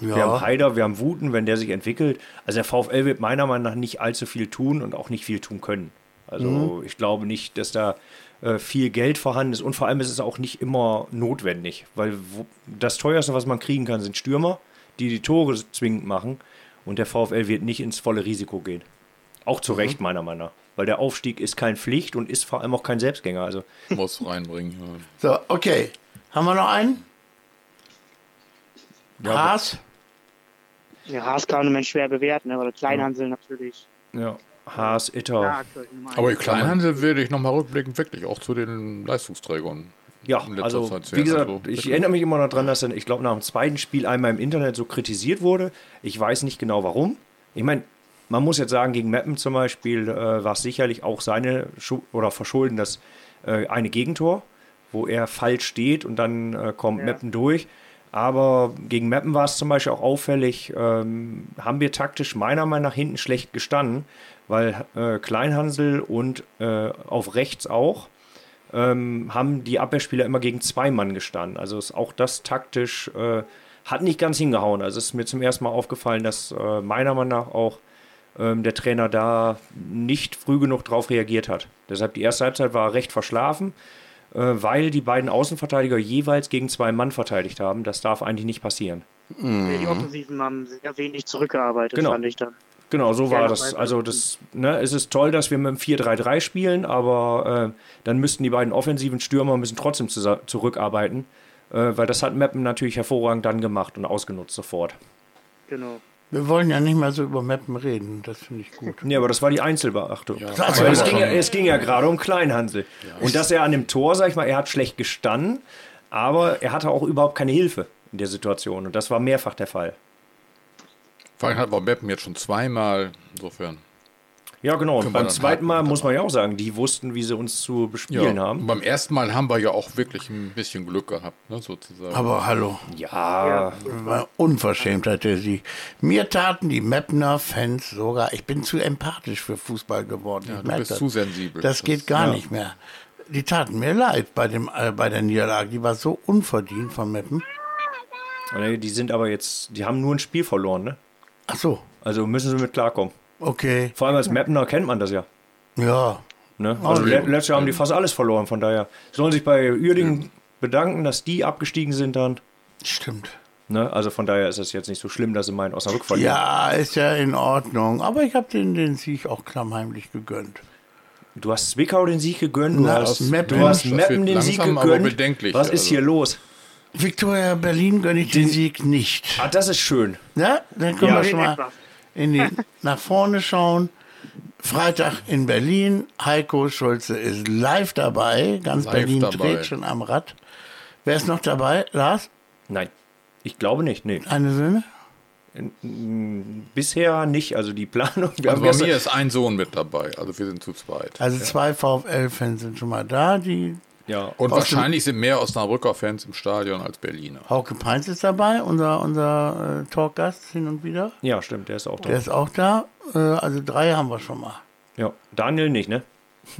Ja, Wir haben Haider, wir haben Wuten, wenn der sich entwickelt. Also der VfL wird meiner Meinung nach nicht allzu viel tun und auch nicht viel tun können. Also ich glaube nicht, dass da äh, viel Geld vorhanden ist und vor allem ist es auch nicht immer notwendig, weil wo, das teuerste, was man kriegen kann, sind Stürmer, die die Tore zwingend machen und der VfL wird nicht ins volle Risiko gehen. Auch zu Recht meiner Meinung nach, weil der Aufstieg ist kein Pflicht und ist vor allem auch kein Selbstgänger. Also Muss reinbringen. Ja. so, okay. Haben wir noch einen? Haas? Ja, Haas kann man schwer bewerten, aber der Kleinhansel natürlich. Ja. Haas, Itter. Ja, Aber eins. Kleinhandel würde ich nochmal rückblickend wirklich auch zu den Leistungsträgern. Ja, in letzter also Zeit wie gesagt, Also, ich erinnere mich immer noch dran, dass er, ich glaube, nach dem zweiten Spiel einmal im Internet so kritisiert wurde. Ich weiß nicht genau warum. Ich meine, man muss jetzt sagen, gegen Meppen zum Beispiel äh, war es sicherlich auch seine Schu oder Verschulden, das äh, eine Gegentor, wo er falsch steht und dann äh, kommt Ja. Meppen durch. Aber gegen Meppen war es zum Beispiel auch auffällig, ähm, haben wir taktisch meiner Meinung nach hinten schlecht gestanden, weil äh, Kleinhansel und äh, auf rechts auch ähm, haben die Abwehrspieler immer gegen zwei Mann gestanden. Also ist auch das taktisch äh, hat nicht ganz hingehauen. Also es ist mir zum ersten Mal aufgefallen, dass äh, meiner Meinung nach auch ähm, der Trainer da nicht früh genug drauf reagiert hat. Deshalb die erste Halbzeit war recht verschlafen, äh, weil die beiden Außenverteidiger jeweils gegen zwei Mann verteidigt haben. Das darf eigentlich nicht passieren. Die Offensiven haben sehr wenig zurückgearbeitet, Genau. fand ich dann. Genau, so war das. Also das, ne, es ist toll, dass wir mit dem 4-3-3 spielen, aber äh, dann müssten die beiden offensiven Stürmer müssen trotzdem zusa- zurückarbeiten, äh, weil das hat Meppen natürlich hervorragend dann gemacht und ausgenutzt sofort. Genau. Wir wollen ja nicht mehr so über Mappen reden, das finde ich gut. Nee, aber das war die Einzelbeachtung. Also, Weil es, ging ja, es ging ja gerade um Kleinhansel. Und dass er an dem Tor, sag ich mal, er hat schlecht gestanden, aber er hatte auch überhaupt keine Hilfe in der Situation. Und das war mehrfach der Fall. Vor allem hat aber Meppen jetzt schon zweimal, insofern. Ja, genau. Und beim zweiten Mal muss man ja auch sagen, die wussten, wie sie uns zu bespielen Und haben. beim ersten Mal haben wir ja auch wirklich ein bisschen Glück gehabt, ne, sozusagen. Aber hallo, Ja, war Unverschämtheit der Sieg. Mir taten die Mapner Fans sogar, ich bin zu empathisch für Fußball geworden. ja, ich du bist das. zu sensibel. Das geht gar nicht mehr. Die taten mir leid bei, dem, äh, bei der Niederlage. Die war so unverdient von Meppen. Nee, Die sind aber jetzt, die haben nur ein Spiel verloren, ne? Ach so, Also müssen sie mit klarkommen. Okay. Vor allem als Mapner kennt man das ja. Ja, Ne? Also ja. le letztes Jahr haben die fast alles verloren, von daher sollen sich bei Uerdingen bedanken, dass die abgestiegen sind dann. stimmt. Ne? Also von daher ist es jetzt nicht so schlimm, dass sie meinen Osnabrück verlieren. Ja, ist ja in Ordnung. Aber ich habe den, den Sieg auch klammheimlich gegönnt. Du hast Zwickau den Sieg gegönnt, du Na, hast, Meppen. du hast Meppen den Sieg gegönnt. bedenklich, Was ist also. hier los? Viktoria Berlin gönne ich den Sieg nicht. Ah, das ist schön. Ja, dann können Ja. wir schon mal in die, nach vorne schauen. Freitag in Berlin. Heiko Schulze ist live dabei. Ganz Live Berlin dabei. dreht schon am Rad. Wer ist noch dabei? Lars? Nein, ich glaube nicht. Nee. Eine Söhne? Bisher nicht. Also die Planung. Wir Also bei gestern- mir ist ein Sohn mit dabei, also wir sind zu zweit. Also zwei VfL-Fans sind schon mal da. Die ja. Und Aus wahrscheinlich sind mehr Osnabrücker Fans im Stadion als Berliner. Hauke Peins ist dabei, unser, unser äh, Talkgast hin und wieder. ja, stimmt, der ist auch da. Der ist auch da. Äh, also drei haben wir schon mal. Ja. Daniel nicht, ne?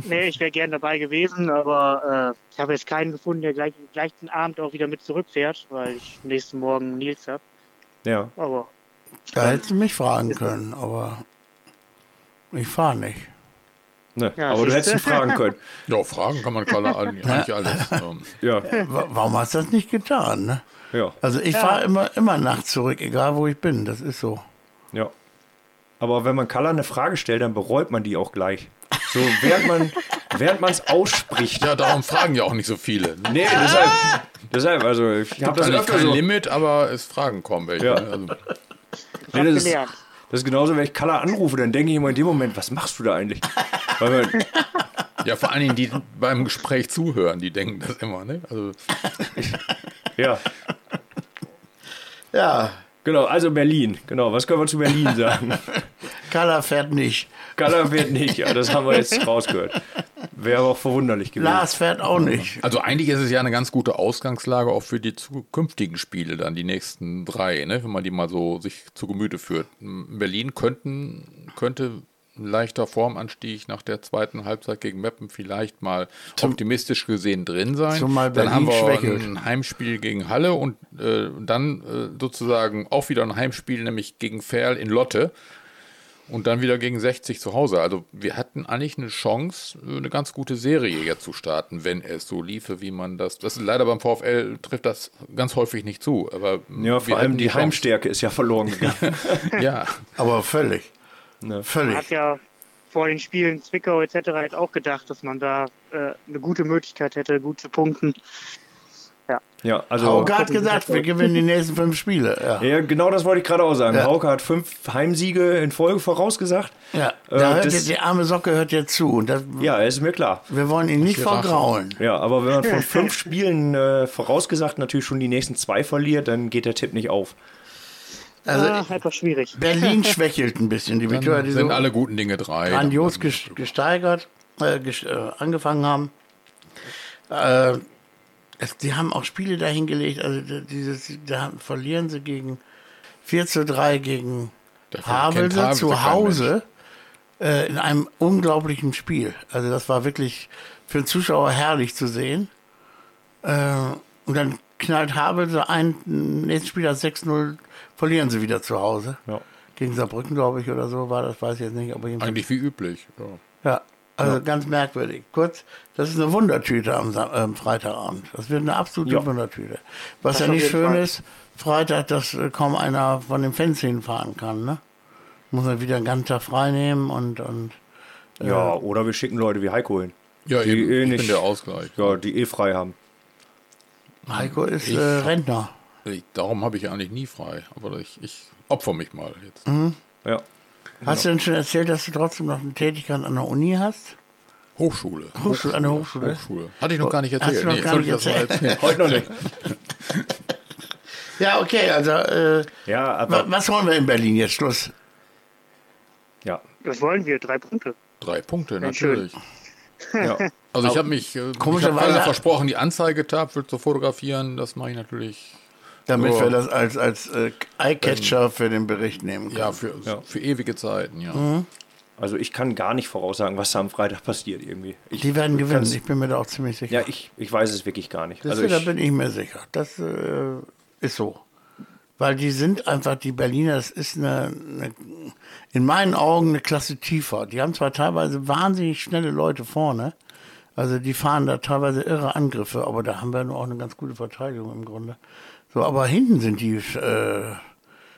Nee, ich wäre gern dabei gewesen, aber äh, ich habe jetzt keinen gefunden, der gleich, gleichen Abend auch wieder mit zurückfährt, weil ich nächsten Morgen Nils habe. Ja. Aber Da hättest du mich fragen können, aber ich fahre nicht. Ne. Ja, Aber du hättest ihn fragen können. Ja, Fragen kann man Kalle eigentlich alles. Ähm, Ja. Wa- Warum hast du das nicht getan? Ne? Ja. Also ich fahre immer, immer nachts zurück, egal wo ich bin. Das ist so. Ja. Aber wenn man Kalla eine Frage stellt, dann bereut man die auch gleich. So, während man während man es ausspricht. ja, darum fragen ja auch nicht so viele. Nee, deshalb, deshalb also ich habe das Eigentlich öfter kein so. Limit, aber es Fragen kommen welche. Ja. ne? Also, ich Nee, habe das, ist. Das ist genauso, wenn ich Kalla anrufe, dann denke ich immer in dem Moment, was machst du da eigentlich? Weil man, ja, vor allen Dingen die beim Gespräch zuhören, die denken das immer. Ne? Also, ja, Ja, genau, also Berlin. Genau, was können wir zu Berlin sagen? Kalla fährt nicht. Kalla wird nicht, ja, das haben wir jetzt rausgehört. Wäre aber auch verwunderlich gewesen. Lars fährt auch nicht. also eigentlich ist es ja eine ganz gute Ausgangslage auch für die zukünftigen Spiele, dann die nächsten drei, ne? wenn man die mal so sich zu Gemüte führt. In Berlin könnten, könnte ein leichter Formanstieg nach der zweiten Halbzeit gegen Meppen vielleicht mal optimistisch gesehen drin sein. Zumal dann haben wir schwächelt. ein Heimspiel gegen Halle und äh, dann äh, sozusagen auch wieder ein Heimspiel, nämlich gegen Ferl in Lotte. Und dann wieder gegen 60 zu Hause. Also wir hatten eigentlich eine Chance, eine ganz gute Serie jetzt zu starten, wenn es so liefe, wie man das. Das ist leider beim VfL trifft das ganz häufig nicht zu. Aber Ja, vor allem die Chance. Heimstärke ist ja verloren gegangen. Ja, Aber völlig. Ne. Völlig. Man hat ja vor den Spielen Zwickau etc. jetzt auch gedacht, dass man da äh, eine gute Möglichkeit hätte, gut zu punkten. Ja. Ja, also. Hauke hat gesagt, wir gewinnen die nächsten fünf Spiele. Ja. Ja, genau das wollte ich gerade auch sagen. Ja. Hauke hat fünf Heimsiege in Folge vorausgesagt. Ja, Äh, da hört das- jetzt, die arme Socke hört jetzt zu. Und das, Ja, ist mir klar. wir wollen ihn nicht vergraulen. Ja, aber wenn man von fünf Spielen äh, vorausgesagt natürlich schon die nächsten zwei verliert, dann geht der Tipp nicht auf. Also ah, etwas schwierig. Berlin schwächelt ein bisschen. Die Viktoria, die sind so alle guten Dinge drei. grandios ges- gesteigert, äh, ges äh, angefangen haben. Äh, es, die haben auch Spiele dahingelegt. Also dieses, da verlieren sie gegen 4 zu 3 gegen Havelse zu Hause äh, in einem unglaublichen Spiel. Also das war wirklich für den Zuschauer herrlich zu sehen. Äh, und dann knallt Havelse ein, nächsten Spieler 6-0, verlieren sie wieder zu Hause. Ja. Gegen Saarbrücken, glaube ich, oder so war das, weiß ich jetzt nicht. Aber Eigentlich wie üblich. Ja. ja, also ganz merkwürdig. Kurz, das ist eine Wundertüte am Sa ähm, Freitagabend. Das wird eine absolute Ja. Wundertüte. Was Das ja nicht schön ist, Freitag, dass äh, kaum einer von den Fans hinfahren kann. Ne? Muss man wieder einen ganzen Tag frei nehmen und, und Ja, oder wir schicken Leute wie Heiko hin. Ja, Die eben. eh Ich nicht- bin der Ausgleich. Ja, die eh frei haben. Heiko ist äh, Rentner. Ich, darum habe ich eigentlich nie frei. Aber ich, ich opfer mich mal jetzt. Ja. Hast du denn schon erzählt, dass du trotzdem noch eine Tätigkeit an der Uni hast? Hochschule. Hochschule, an der Hochschule? Hochschule. Hatte ich noch gar nicht Hast erzählt. du noch Nee, gar soll nicht ich das mal erzählt? erzählen? Heute noch nicht. Ja, okay, also äh, Ja, aber. was wollen wir in Berlin jetzt? Schluss. Ja. Das wollen wir, drei Punkte. Drei Punkte, natürlich. ja. Also ich habe mich, äh, Komischerweise- Rainer versprochen, die Anzeigetafel zu fotografieren. Das mache ich natürlich Damit Ja. wir das als, als äh, Eyecatcher für den Bericht nehmen können. ja, für, Ja. für ewige Zeiten. Ja. Also ich kann gar nicht voraussagen, was da am Freitag passiert irgendwie. Ich, Die werden gewinnen, ich bin mir da auch ziemlich sicher. Ja, ich, ich weiß es wirklich gar nicht. Das Also da bin ich mir sicher. Das äh, ist so. Weil die sind einfach, die Berliner, das ist eine, eine, in meinen Augen eine Klasse tiefer. Die haben zwar teilweise wahnsinnig schnelle Leute vorne, also die fahren da teilweise irre Angriffe, aber da haben wir nur auch eine ganz gute Verteidigung im Grunde. So, aber hinten sind die äh,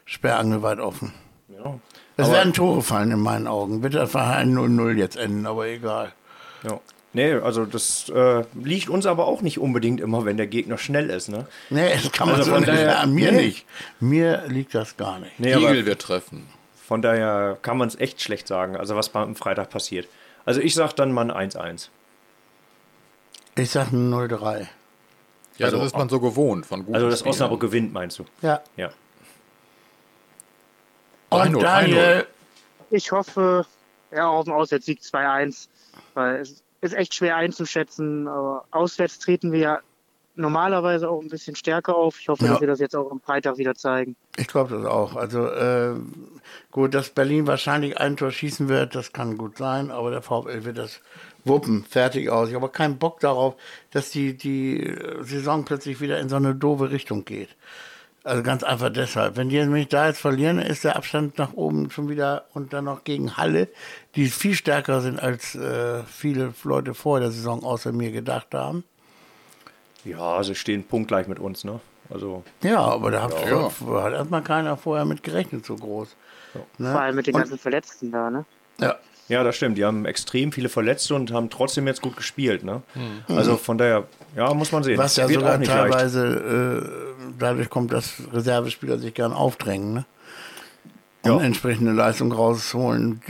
Sperrangel weit offen. ja. Es Aber- werden Tore fallen in meinen Augen. Wird einfach ein 0-0 jetzt enden, aber egal. Ja. Nee, also das äh, liegt uns aber auch nicht unbedingt immer, wenn der Gegner schnell ist, ne? Nee, das kann man Also so nicht daher- sagen. Mir Nee. nicht. Mir liegt das gar nicht. Nee, Igel wird treffen. von daher kann man es echt schlecht sagen, also was am Freitag passiert. Also ich sag dann mal ein 1-1. Ich sag ein 0-3. Ja, Also das ist man so gewohnt von guten Also dass Spielern. Osnabrück gewinnt, meinst du? Ja. Ja. Und 3-0, Daniel, Ich hoffe, ja, auf dem Auswärtssieg 2-1, weil es ist echt schwer einzuschätzen, aber auswärts treten wir ja normalerweise auch ein bisschen stärker auf. Ich hoffe, Ja. dass wir das jetzt auch am Freitag wieder zeigen. ich glaube das auch. Also äh, gut, dass Berlin wahrscheinlich ein Tor schießen wird, das kann gut sein, aber der VfL wird das wuppen, fertig aus. Ich habe keinen Bock darauf, dass die, die Saison plötzlich wieder in so eine doofe Richtung geht. Also ganz einfach deshalb. Wenn die nämlich da jetzt verlieren, ist der Abstand nach oben schon wieder und dann noch gegen Halle, die viel stärker sind, als äh, viele Leute vor der Saison außer mir gedacht haben. Ja, sie stehen punktgleich mit uns, ne? Also Ja, aber da hat, Ja. hat erstmal keiner vorher mit gerechnet, so groß. Ne? Vor allem mit den Und- ganzen Verletzten da, ne? Ja, Ja, das stimmt. Die haben extrem viele Verletzte und haben trotzdem jetzt gut gespielt. Ne? Also von daher, ja, muss man sehen. was ja Wird sogar auch nicht leicht. teilweise äh, dadurch kommt, dass Reservespieler sich gern aufdrängen, ne? um Ja. entsprechende Leistung rausholen,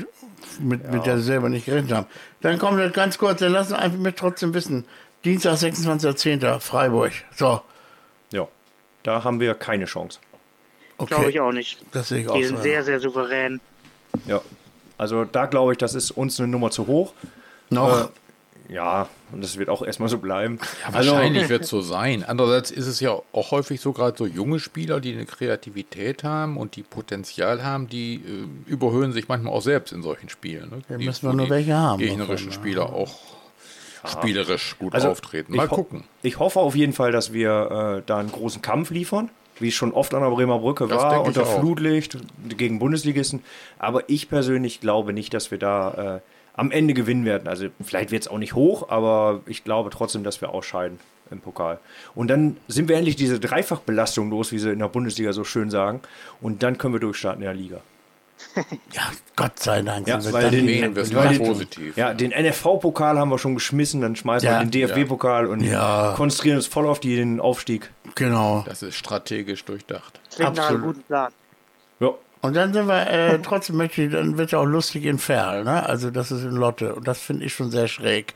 mit, mit der sie selber nicht gerechnet haben. Dann kommt das ganz kurz, dann lassen wir einfach mit trotzdem wissen. Dienstag, 26.10. Freiburg. So, Ja, da haben wir keine Chance. okay. Glaube ich auch nicht. Das sehe ich auch Die so. sind sehr, sehr souverän. Ja, also da glaube ich, das ist uns eine Nummer zu hoch. Noch. Äh, ja, und das wird auch erstmal so bleiben. Ja, also, wahrscheinlich wird es so sein. Andererseits ist es ja auch häufig so, gerade so junge Spieler, die eine Kreativität haben und die Potenzial haben, die äh, überhöhen sich manchmal auch selbst in solchen Spielen. Ne? Ja, die, müssen wir nur die welche haben Gegnerischen Spieler auch spielerisch gut also auftreten. Mal ich gucken. Ich hoffe auf jeden Fall, dass wir äh, da einen großen Kampf liefern, wie es schon oft an der Bremer Brücke Das war, ich unter. Flutlicht gegen Bundesligisten. Aber ich persönlich glaube nicht, dass wir da äh, am Ende gewinnen werden. Also vielleicht wird es auch nicht hoch, aber ich glaube trotzdem, dass wir ausscheiden im Pokal. Und dann sind wir endlich diese Dreifachbelastung los, wie sie in der Bundesliga so schön sagen. Und dann können wir durchstarten in der Liga. Ja, Gott sei Dank. Ja, weil dann den- es weil den- positiv. Ja, den NFV-Pokal haben wir schon geschmissen, dann schmeißen Ja. wir den DFB-Pokal und Ja. konzentrieren uns voll auf die, den Aufstieg. Genau. Das ist strategisch durchdacht. Klingt nach einem Absolut. guten Plan. Ja. Und dann sind wir, äh, trotzdem möchte ich, dann wird ja auch lustig in Ferl, ne? Also das ist in Lotte und das finde ich schon sehr schräg.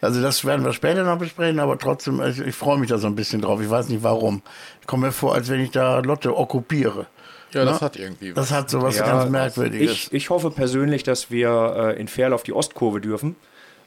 Also das werden wir später noch besprechen, aber trotzdem, also ich freue mich da so ein bisschen drauf. Ich weiß nicht warum. Ich komme mir vor, als wenn ich da Lotte okkupiere. Ja, das hat irgendwie was. Das hat so was Ja, ganz Merkwürdiges. Ich, ich hoffe persönlich, dass wir äh, in Ferl auf die Ostkurve dürfen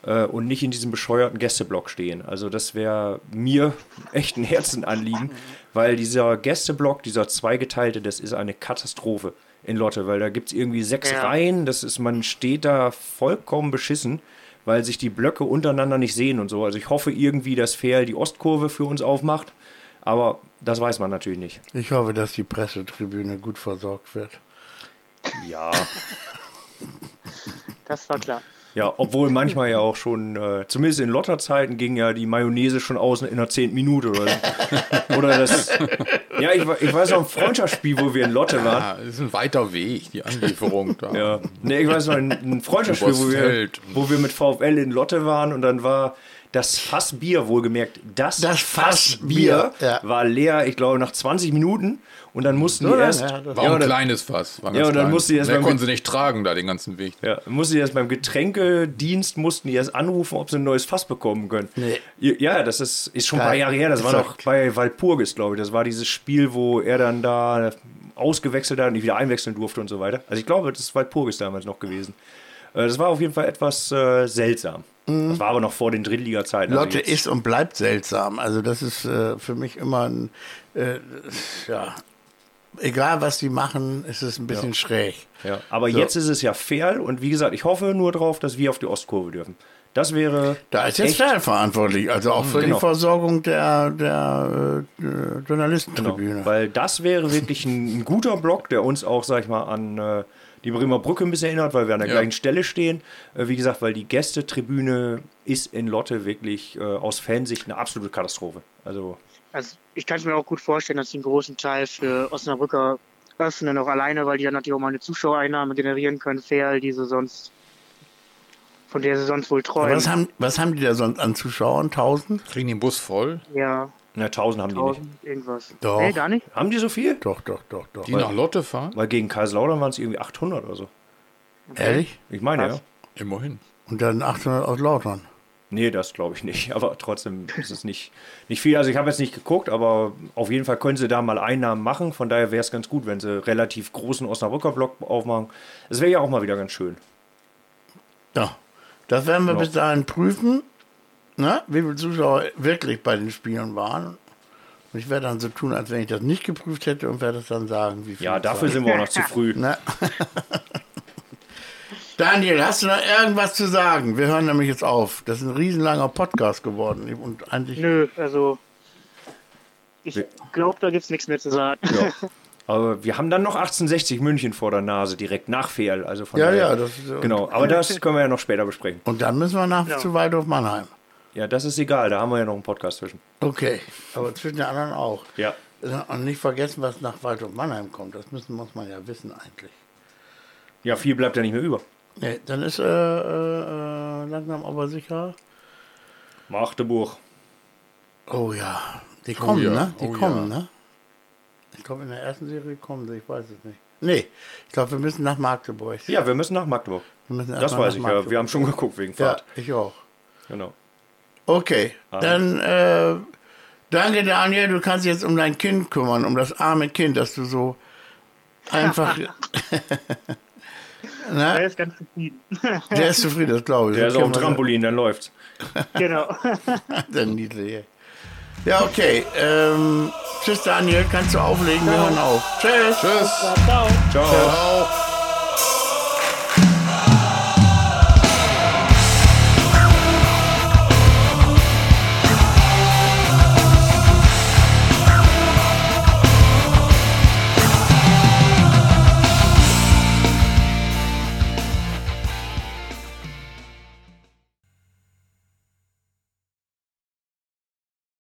äh, und nicht in diesem bescheuerten Gästeblock stehen. Also das wäre mir echt ein Herzenanliegen, weil dieser Gästeblock, dieser zweigeteilte, das ist eine Katastrophe in Lotte, weil da gibt es irgendwie sechs Ja. Reihen, das ist, man steht da vollkommen beschissen, weil sich die Blöcke untereinander nicht sehen und so. Also ich hoffe irgendwie, dass Ferl die Ostkurve für uns aufmacht, aber das weiß man natürlich nicht. Ich hoffe, dass die Pressetribüne gut versorgt wird. Ja. Das war klar. Ja, obwohl manchmal ja auch schon, äh, zumindest in Lotterzeiten ging ja die Mayonnaise schon aus in einer zehnten Minute oder so. Oder das. Ja, ich, ich weiß noch ein Freundschaftsspiel, wo wir in Lotte waren. Ah, das ist ein weiter Weg, die Anlieferung da. Ja. Nee, ich weiß noch ein, ein Freundschaftsspiel, wo wir, wo wir mit VfL in Lotte waren und dann war das Fassbier, wohlgemerkt, das, Das Fassbier Fassbier, ja. war leer, ich glaube, nach 20 Minuten und dann mussten die erst. Ja, War ein kleines Fass. War Ja, und dann klein. musste die erst Der beim konnte sie nicht tragen, da den ganzen Weg. Ja, mussten die erst beim Getränkedienst mussten die erst anrufen, ob sie ein neues Fass bekommen können. Nee. Ja, das ist, ist schon ein paar Jahre her. Das war noch Exakt. bei Walpurgis, glaube ich. Das war dieses Spiel, wo er dann da ausgewechselt hat und nicht wieder einwechseln durfte und so weiter. Also ich glaube, das ist Walpurgis damals noch gewesen. Äh, Das war auf jeden Fall etwas äh, seltsam. Das war aber noch vor den Drittliga-Zeiten. also Lotte jetzt- ist und bleibt seltsam. Also das ist äh, für mich immer ein, äh, ja, egal was sie machen, ist es ein bisschen schräg. Ja, aber So. jetzt ist es ja fair und wie gesagt, ich hoffe nur drauf, dass wir auf die Ostkurve dürfen. Das wäre. Da ist jetzt Ferl verantwortlich, also auch für genau. die Versorgung der, der äh, äh, Genau, Journalistentribüne. weil das wäre wirklich ein, ein guter Block, der uns auch, sag ich mal, an äh, die Bremer Brücke ein bisschen erinnert, weil wir an der Ja. gleichen Stelle stehen. Äh, wie gesagt, weil die Gästetribüne ist in Lotte wirklich äh, aus Fansicht eine absolute Katastrophe. Also, Also ich kann es mir auch gut vorstellen, dass sie einen großen Teil für Osnabrücker öffnen, auch alleine, weil die dann natürlich auch mal eine Zuschauereinnahme generieren können, fair, die sie sonst, von der sie sonst wohl träumen. was, haben, was haben die da sonst an Zuschauern? 1000? Kriegen den Bus voll, ja, na, 1000 haben die nicht. 1000, irgendwas. Doch. Nee, gar nicht? Haben die so viel? Doch, doch, doch, doch. die nach Lotte fahren. Weil gegen Kaiserslautern waren es irgendwie 800 oder so. Ehrlich? Ich meine, Krass. ja. Immerhin. Und dann 800 aus Lautern. Nee, das glaube ich nicht. Aber trotzdem ist es nicht, nicht viel. Also ich habe jetzt nicht geguckt, aber auf jeden Fall können sie da mal Einnahmen machen. Von daher wäre es ganz gut, wenn sie relativ großen Osnabrücker Block aufmachen. Das wäre ja auch mal wieder ganz schön. Ja, das werden wir Ja. bis dahin prüfen, ne? wie viele Zuschauer wirklich bei den Spielen waren. Und ich werde dann so tun, als wenn ich das nicht geprüft hätte und werde es dann sagen, wie viel. Ja, es dafür sind wir auch noch zu früh. Ne? Daniel, hast du noch irgendwas zu sagen? Wir hören nämlich jetzt auf. Das ist ein riesenlanger Podcast geworden. Und eigentlich. Nö, also ich glaube, da gibt's nichts mehr zu sagen. Ja. Aber wir haben dann noch 1860 München vor der Nase, direkt nach Fehl. Also von Ja, daher, ja, das ist, Genau, aber das können wir ja noch später besprechen. Und dann müssen wir nach Ja. zu Waldorf Mannheim. Ja, das ist egal, da haben wir ja noch einen Podcast zwischen. Okay, aber zwischen den anderen auch. Ja. Und nicht vergessen, was nach Waldorf Mannheim kommt. Das müssen, muss man ja wissen eigentlich. Ja, viel bleibt ja nicht mehr über. Nee, dann ist äh, äh, langsam aber sicher. Magdeburg. Oh ja, die kommen, ja, ne? Die oh kommen, ja. ne? Ich glaube, in der ersten Serie kommen sie, ich weiß es nicht. Nee, ich glaube, wir müssen nach Magdeburg. Ja, wir müssen nach Magdeburg. Wir müssen Das weiß ich ja. Magdeburg. Wir haben schon geguckt wegen Ja, Fahrt. ich auch. Genau. Okay, dann äh, danke Daniel, du kannst dich jetzt um dein Kind kümmern, um das arme Kind, dass du so einfach. Na, ist ganz zufrieden. der ist zufrieden, das glaube ich. Der Das ist auf dem Trampolin, dann läuft's. genau. Der Niedliche. Ja, okay. Ähm, tschüss Daniel, kannst du auflegen? Wir hören auf. Tschüss. Tschüss. Ciao. Ciao.